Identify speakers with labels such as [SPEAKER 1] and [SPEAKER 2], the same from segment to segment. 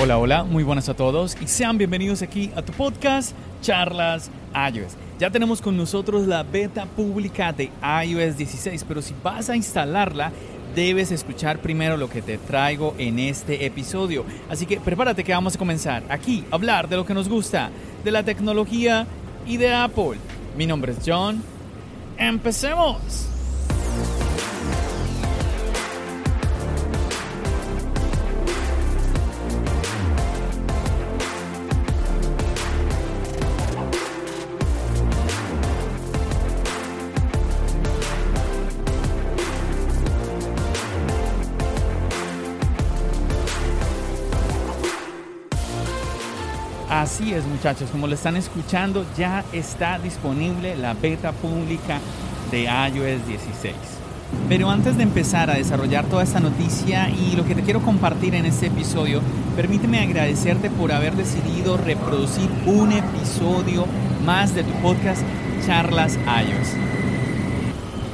[SPEAKER 1] Hola, hola, muy buenas a todos y sean bienvenidos aquí a tu podcast Charlas iOS. Ya tenemos con nosotros la beta pública de iOS 16, pero si vas a instalarla, debes escuchar primero lo que te traigo en este episodio. Así que prepárate que vamos a comenzar aquí a hablar de lo que nos gusta, de la tecnología y de Apple. Mi nombre es John. ¡Empecemos! Así es muchachos, como lo están escuchando, ya está disponible la beta pública de iOS 16. Pero antes de empezar a desarrollar toda esta noticia y lo que te quiero compartir en este episodio, permíteme agradecerte por haber decidido reproducir un episodio más de tu podcast Charlas iOS.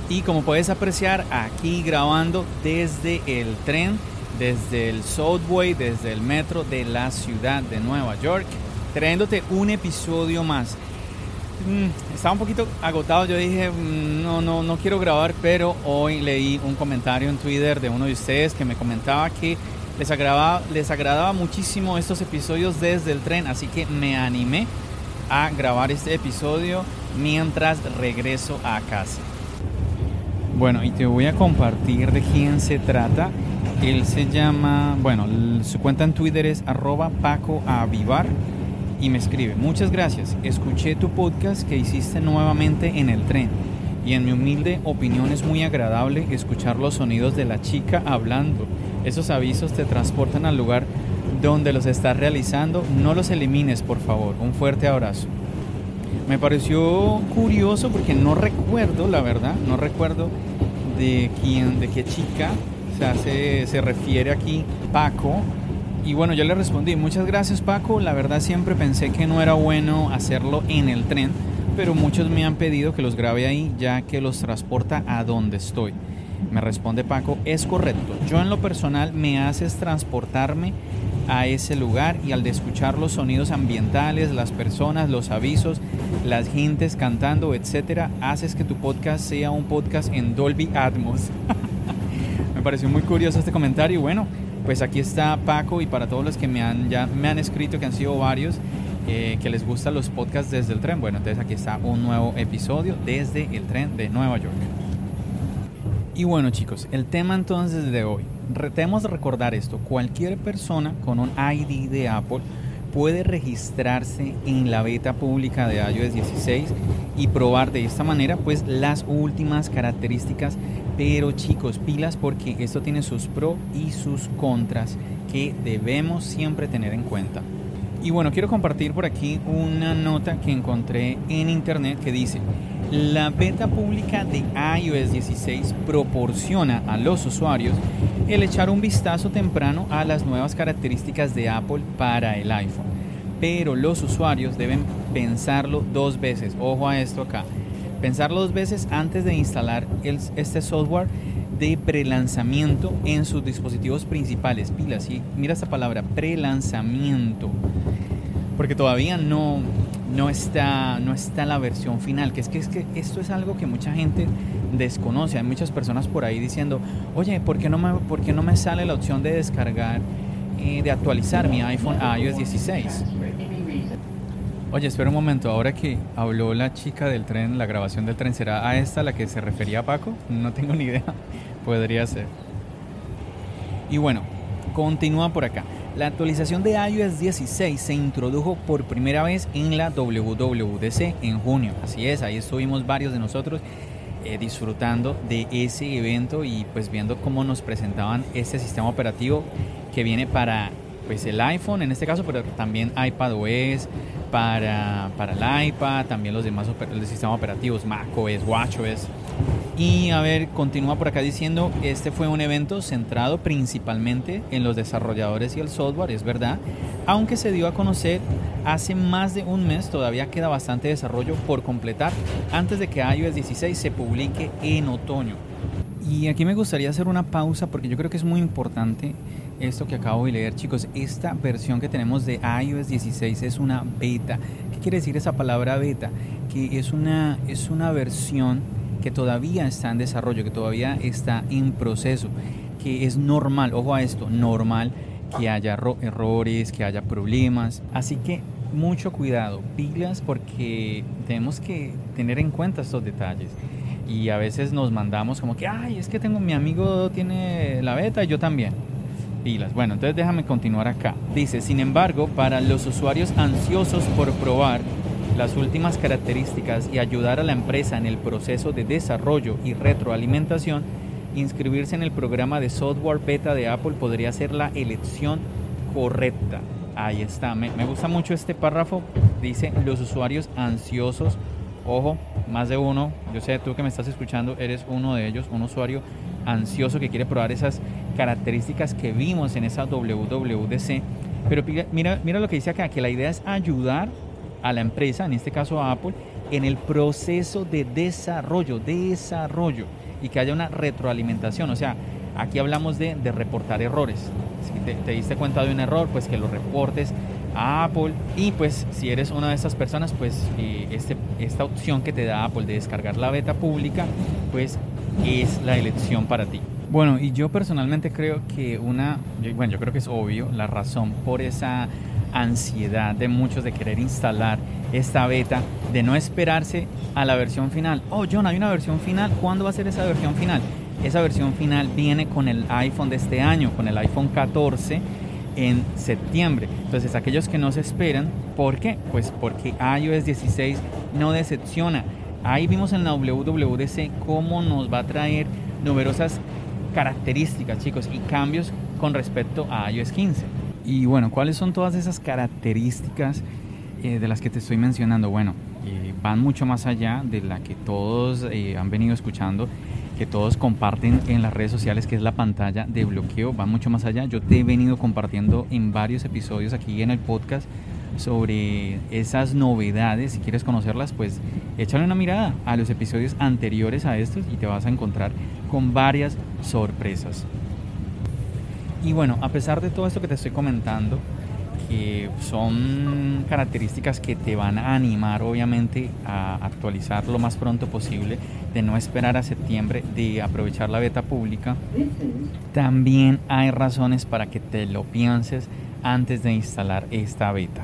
[SPEAKER 1] Y como puedes apreciar, aquí grabando desde el tren, desde el subway, desde el metro de la ciudad de Nueva York trayéndote un episodio más. Mm, estaba un poquito agotado, yo dije, mm, no, no, no quiero grabar, pero hoy leí un comentario en Twitter de uno de ustedes que me comentaba que les agradaba, les agradaba muchísimo estos episodios desde el tren, así que me animé a grabar este episodio mientras regreso a casa. Bueno, y te voy a compartir de quién se trata. Él se llama, bueno, su cuenta en Twitter es arroba Paco y me escribe, muchas gracias, escuché tu podcast que hiciste nuevamente en el tren y en mi humilde opinión es muy agradable escuchar los sonidos de la chica hablando. Esos avisos te transportan al lugar donde los estás realizando, no los elimines por favor, un fuerte abrazo. Me pareció curioso porque no recuerdo, la verdad, no recuerdo de quién, de qué chica se, se refiere aquí Paco y bueno, yo le respondí, muchas gracias Paco, la verdad siempre pensé que no era bueno hacerlo en el tren, pero muchos me han pedido que los grabe ahí ya que los transporta a donde estoy. Me responde Paco, es correcto, yo en lo personal me haces transportarme a ese lugar y al de escuchar los sonidos ambientales, las personas, los avisos, las gentes cantando, etcétera, haces que tu podcast sea un podcast en Dolby Atmos. me pareció muy curioso este comentario y bueno, pues aquí está Paco y para todos los que me han, ya me han escrito, que han sido varios, eh, que les gustan los podcasts desde el tren. Bueno, entonces aquí está un nuevo episodio desde el tren de Nueva York. Y bueno chicos, el tema entonces de hoy. Tenemos de recordar esto, cualquier persona con un ID de Apple puede registrarse en la beta pública de iOS 16 y probar de esta manera pues las últimas características pero chicos, pilas porque esto tiene sus pros y sus contras que debemos siempre tener en cuenta. Y bueno, quiero compartir por aquí una nota que encontré en internet que dice, la beta pública de iOS 16 proporciona a los usuarios el echar un vistazo temprano a las nuevas características de Apple para el iPhone. Pero los usuarios deben pensarlo dos veces. Ojo a esto acá pensarlo dos veces antes de instalar este software de prelanzamiento en sus dispositivos principales. Pilas, y mira esta palabra, prelanzamiento. Porque todavía no, no, está, no está la versión final. Que es, que es que esto es algo que mucha gente desconoce. Hay muchas personas por ahí diciendo, oye, ¿por qué no me, por qué no me sale la opción de descargar, eh, de actualizar mi iPhone a iOS 16? Oye, espera un momento, ahora que habló la chica del tren, la grabación del tren, ¿será a esta la que se refería Paco? No tengo ni idea, podría ser. Y bueno, continúa por acá. La actualización de iOS 16 se introdujo por primera vez en la WWDC en junio. Así es, ahí estuvimos varios de nosotros eh, disfrutando de ese evento y pues viendo cómo nos presentaban este sistema operativo que viene para pues el iPhone en este caso, pero también iPadOS, para, para el iPad, también los demás sistemas operativos, macOS, WatchOS. Y a ver, continúa por acá diciendo, este fue un evento centrado principalmente en los desarrolladores y el software, es verdad, aunque se dio a conocer hace más de un mes, todavía queda bastante desarrollo por completar antes de que iOS 16 se publique en otoño. Y aquí me gustaría hacer una pausa porque yo creo que es muy importante esto que acabo de leer, chicos. Esta versión que tenemos de iOS 16 es una beta. ¿Qué quiere decir esa palabra beta? Que es una, es una versión que todavía está en desarrollo, que todavía está en proceso, que es normal, ojo a esto, normal que haya errores, que haya problemas. Así que mucho cuidado, pilas porque tenemos que tener en cuenta estos detalles. Y a veces nos mandamos como que, ay, es que tengo mi amigo tiene la beta y yo también bueno, entonces déjame continuar acá. Dice, sin embargo, para los usuarios ansiosos por probar las últimas características y ayudar a la empresa en el proceso de desarrollo y retroalimentación, inscribirse en el programa de software beta de Apple podría ser la elección correcta. Ahí está, me, me gusta mucho este párrafo. Dice, los usuarios ansiosos, ojo, más de uno, yo sé, tú que me estás escuchando, eres uno de ellos, un usuario ansioso que quiere probar esas características que vimos en esa WWDC. Pero mira, mira lo que dice acá, que la idea es ayudar a la empresa, en este caso a Apple, en el proceso de desarrollo, desarrollo, y que haya una retroalimentación. O sea, aquí hablamos de, reportar errores. Si te, diste cuenta de un error, pues que lo reportes a Apple. Y pues si eres una de esas personas, pues eh, este, esta opción que te da Apple de descargar la beta pública, pues es la elección para ti. Bueno, y yo personalmente creo que una, bueno, yo creo que es obvio la razón por esa ansiedad de muchos de querer instalar esta beta, de no esperarse a la versión final. Oh, John, hay una versión final. ¿Cuándo va a ser esa versión final? Esa versión final viene con el iPhone de este año, con el iPhone 14 en septiembre. Entonces, aquellos que no se esperan, ¿por qué? Pues porque iOS 16 no decepciona Ahí vimos en la WWDC cómo nos va a traer numerosas características, chicos, y cambios con respecto a iOS 15. Y bueno, ¿cuáles son todas esas características eh, de las que te estoy mencionando? Bueno, eh, van mucho más allá de la que todos eh, han venido escuchando, que todos comparten en las redes sociales, que es la pantalla de bloqueo, van mucho más allá. Yo te he venido compartiendo en varios episodios aquí en el podcast sobre esas novedades, si quieres conocerlas, pues échale una mirada a los episodios anteriores a estos y te vas a encontrar con varias sorpresas. Y bueno, a pesar de todo esto que te estoy comentando, que son características que te van a animar obviamente a actualizar lo más pronto posible, de no esperar a septiembre, de aprovechar la beta pública, también hay razones para que te lo pienses antes de instalar esta beta.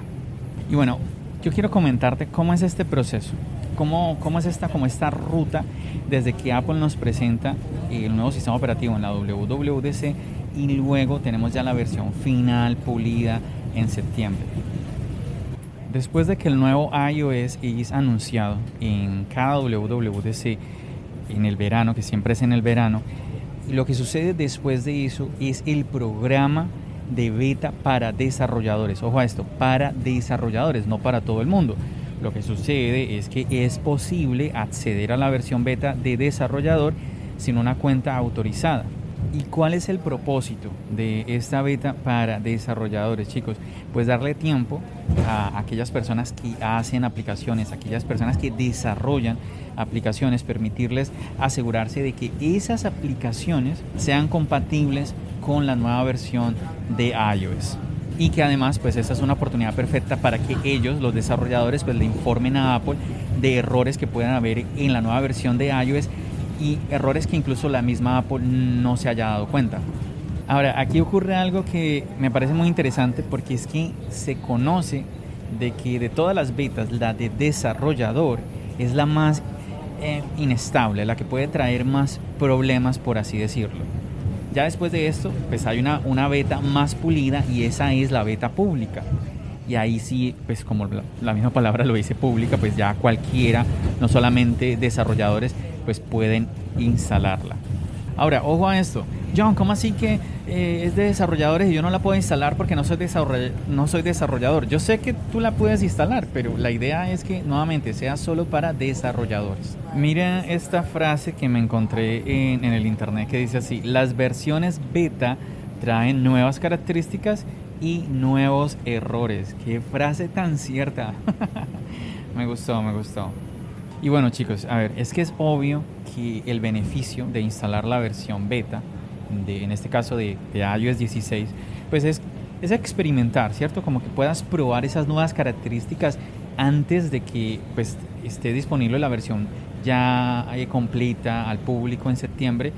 [SPEAKER 1] Y bueno, yo quiero comentarte cómo es este proceso, cómo, cómo es esta, como esta ruta desde que Apple nos presenta el nuevo sistema operativo en la WWDC y luego tenemos ya la versión final pulida en septiembre. Después de que el nuevo iOS es anunciado en cada WWDC en el verano, que siempre es en el verano, lo que sucede después de eso es el programa de beta para desarrolladores. Ojo a esto, para desarrolladores, no para todo el mundo. Lo que sucede es que es posible acceder a la versión beta de desarrollador sin una cuenta autorizada. ¿Y cuál es el propósito de esta beta para desarrolladores, chicos? Pues darle tiempo a aquellas personas que hacen aplicaciones, aquellas personas que desarrollan aplicaciones, permitirles asegurarse de que esas aplicaciones sean compatibles con la nueva versión de iOS y que además pues esta es una oportunidad perfecta para que ellos, los desarrolladores, pues le informen a Apple de errores que puedan haber en la nueva versión de iOS y errores que incluso la misma Apple no se haya dado cuenta. Ahora, aquí ocurre algo que me parece muy interesante porque es que se conoce de que de todas las betas, la de desarrollador es la más eh, inestable, la que puede traer más problemas, por así decirlo. Ya después de esto, pues hay una, una beta más pulida y esa es la beta pública. Y ahí sí, pues como la, misma palabra lo dice pública, pues ya cualquiera, no solamente desarrolladores, pues pueden instalarla. Ahora, ojo a esto. John, ¿cómo así que eh, es de desarrolladores y yo no la puedo instalar porque no soy, no soy desarrollador? Yo sé que tú la puedes instalar, pero la idea es que nuevamente sea solo para desarrolladores. Mira esta frase que me encontré en, en el internet que dice así, las versiones beta traen nuevas características y nuevos errores. Qué frase tan cierta. me gustó, me gustó. Y bueno chicos, a ver, es que es obvio que el beneficio de instalar la versión beta, de, en este caso de, de iOS 16, pues es, es experimentar, ¿cierto? Como que puedas probar esas nuevas características antes de que pues, esté disponible la versión ya completa al público en septiembre.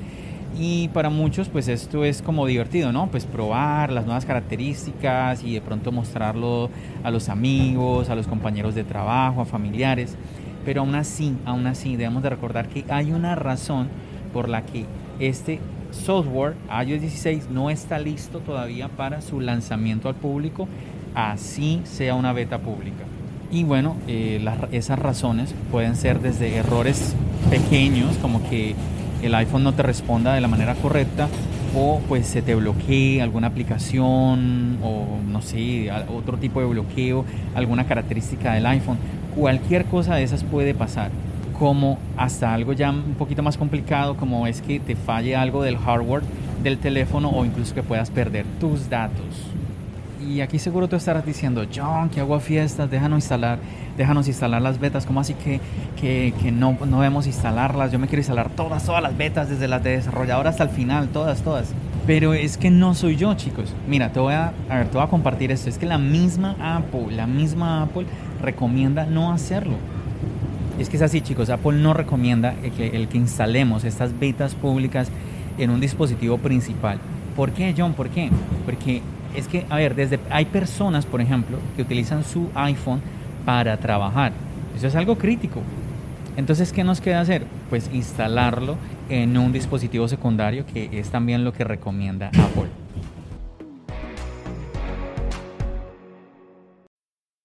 [SPEAKER 1] Y para muchos pues esto es como divertido, ¿no? Pues probar las nuevas características y de pronto mostrarlo a los amigos, a los compañeros de trabajo, a familiares. Pero aún así, aún así debemos de recordar que hay una razón por la que este software iOS 16 no está listo todavía para su lanzamiento al público, así sea una beta pública. Y bueno, eh, esas razones pueden ser desde errores pequeños, como que el iPhone no te responda de la manera correcta, o pues se te bloquee alguna aplicación, o no sé, otro tipo de bloqueo, alguna característica del iPhone cualquier cosa de esas puede pasar, como hasta algo ya un poquito más complicado, como es que te falle algo del hardware del teléfono o incluso que puedas perder tus datos. Y aquí seguro tú estarás diciendo, John, que hago fiestas, déjanos instalar, déjanos instalar las betas, ¿cómo así que, que, no, no debemos instalarlas? Yo me quiero instalar todas, todas las betas, desde las de desarrollador hasta el final, todas, todas. Pero es que no soy yo, chicos. Mira, te voy a, ver, te voy a compartir esto. Es que la misma Apple, la misma Apple recomienda no hacerlo. Es que es así, chicos. Apple no recomienda que, el que instalemos estas betas públicas en un dispositivo principal. ¿Por qué, John? ¿Por qué? Porque es que, a ver, desde hay personas, por ejemplo, que utilizan su iPhone para trabajar. Eso es algo crítico. Entonces, ¿qué nos queda hacer? Pues instalarlo en un dispositivo secundario, que es también lo que recomienda Apple.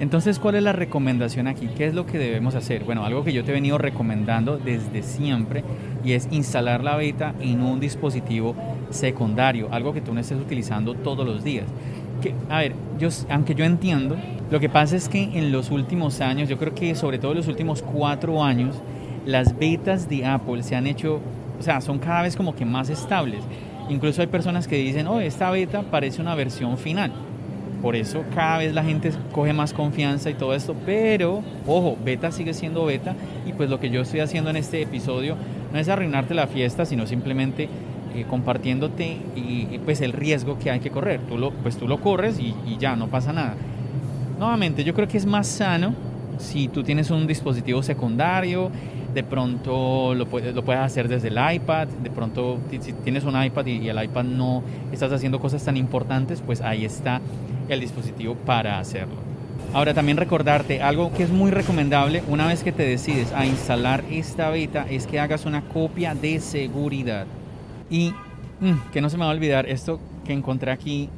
[SPEAKER 1] Entonces, ¿cuál es la recomendación aquí? ¿Qué es lo que debemos hacer? Bueno, algo que yo te he venido recomendando desde siempre y es instalar la beta en un dispositivo secundario, algo que tú no estés utilizando todos los días. Que, a ver, yo, aunque yo entiendo, lo que pasa es que en los últimos años, yo creo que sobre todo en los últimos cuatro años, las betas de Apple se han hecho, o sea, son cada vez como que más estables. Incluso hay personas que dicen, oh, esta beta parece una versión final por eso cada vez la gente coge más confianza y todo esto, pero ojo, beta sigue siendo beta y pues lo que yo estoy haciendo en este episodio no es arruinarte la fiesta, sino simplemente eh, compartiéndote y, pues el riesgo que hay que correr. Tú lo, pues tú lo corres y, y ya, no pasa nada. Nuevamente, yo creo que es más sano si tú tienes un dispositivo secundario, de pronto lo puedes, lo puedes hacer desde el iPad, de pronto si tienes un iPad y, y, el iPad no estás haciendo cosas tan importantes, pues ahí está el dispositivo para hacerlo. Ahora también recordarte algo que es muy recomendable una vez que te decides a instalar esta beta es que hagas una copia de seguridad. Y mm, que no se me va a olvidar esto que encontré aquí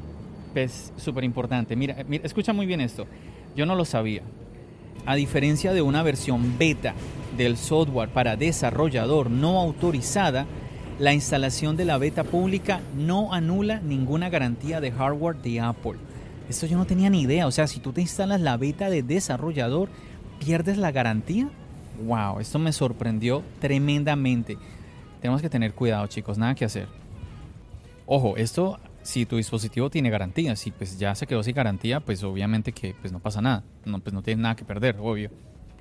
[SPEAKER 1] es súper importante. Mira, mira, escucha muy bien esto. Yo no lo sabía. A diferencia de una versión beta del software para desarrollador no autorizada, la instalación de la beta pública no anula ninguna garantía de hardware de Apple. Esto yo no tenía ni idea. O sea, si tú te instalas la beta de desarrollador, ¿pierdes la garantía? Wow, esto me sorprendió tremendamente. Tenemos que tener cuidado, chicos, nada que hacer. Ojo, esto si tu dispositivo tiene garantía, si pues ya se quedó sin garantía, pues obviamente que pues no pasa nada, no pues no tienes nada que perder, obvio.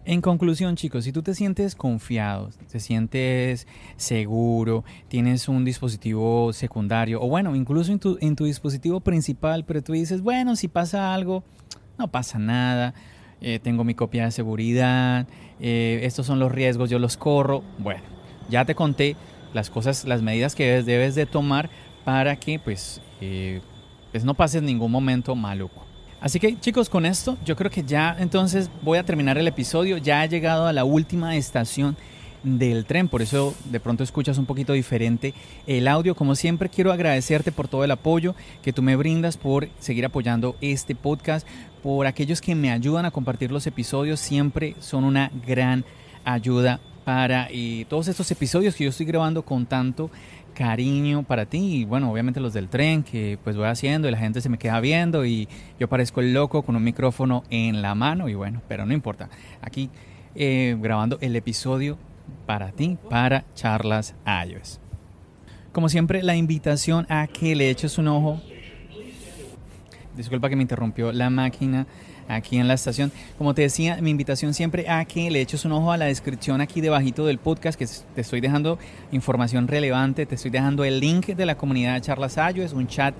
[SPEAKER 1] En conclusión, chicos, si tú te sientes confiado, te sientes seguro, tienes un dispositivo secundario o bueno, incluso en tu, en tu dispositivo principal, pero tú dices, bueno, si pasa algo, no pasa nada. eh, tengo mi copia de seguridad, eh, estos son los riesgos, yo los corro. Bueno, ya te conté las cosas, las medidas que debes, de tomar para que pues, eh, pues no pases ningún momento maluco. Así que chicos, con esto yo creo que ya entonces voy a terminar el episodio. Ya he llegado a la última estación del tren, por eso de pronto escuchas un poquito diferente el audio. Como siempre quiero agradecerte por todo el apoyo que tú me brindas, por seguir apoyando este podcast, por aquellos que me ayudan a compartir los episodios, siempre son una gran ayuda para y todos estos episodios que yo estoy grabando con tanto cariño para ti y bueno, obviamente los del tren que pues voy haciendo y la gente se me queda viendo y yo parezco el loco con un micrófono en la mano y bueno, pero no importa. Aquí eh, grabando el episodio para ti, para Charlas iOS. Como siempre, la invitación a que le eches un ojo. Disculpa que me interrumpió la máquina aquí en la estación. Como te decía, mi invitación siempre a que le eches un ojo a la descripción aquí debajito del podcast, que te estoy dejando información relevante, te estoy dejando el link de la comunidad de Charlas Ayo, es un chat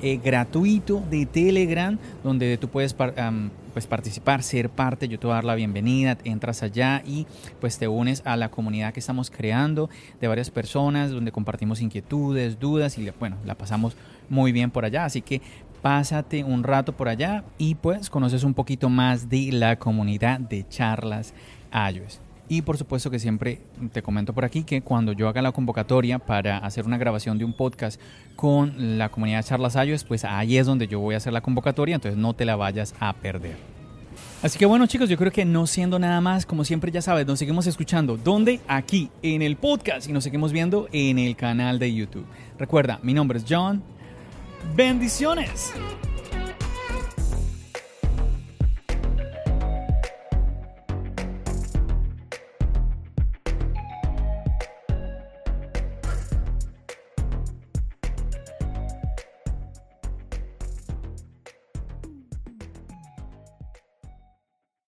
[SPEAKER 1] eh, gratuito de Telegram donde tú puedes pues participar, ser parte, yo te voy a dar la bienvenida, entras allá y pues te unes a la comunidad que estamos creando de varias personas donde compartimos inquietudes, dudas y bueno, la pasamos muy bien por allá, así que pásate un rato por allá y pues conoces un poquito más de la comunidad de charlas iOS. Y por supuesto que siempre te comento por aquí que cuando yo haga la convocatoria para hacer una grabación de un podcast con la comunidad de charlas iOS, pues ahí es donde yo voy a hacer la convocatoria, entonces no te la vayas a perder. Así que bueno chicos, yo creo que no siendo nada más, como siempre ya sabes, nos seguimos escuchando. ¿Dónde? Aquí, en el podcast y nos seguimos viendo en el canal de YouTube. Recuerda, mi nombre es John Bendiciones.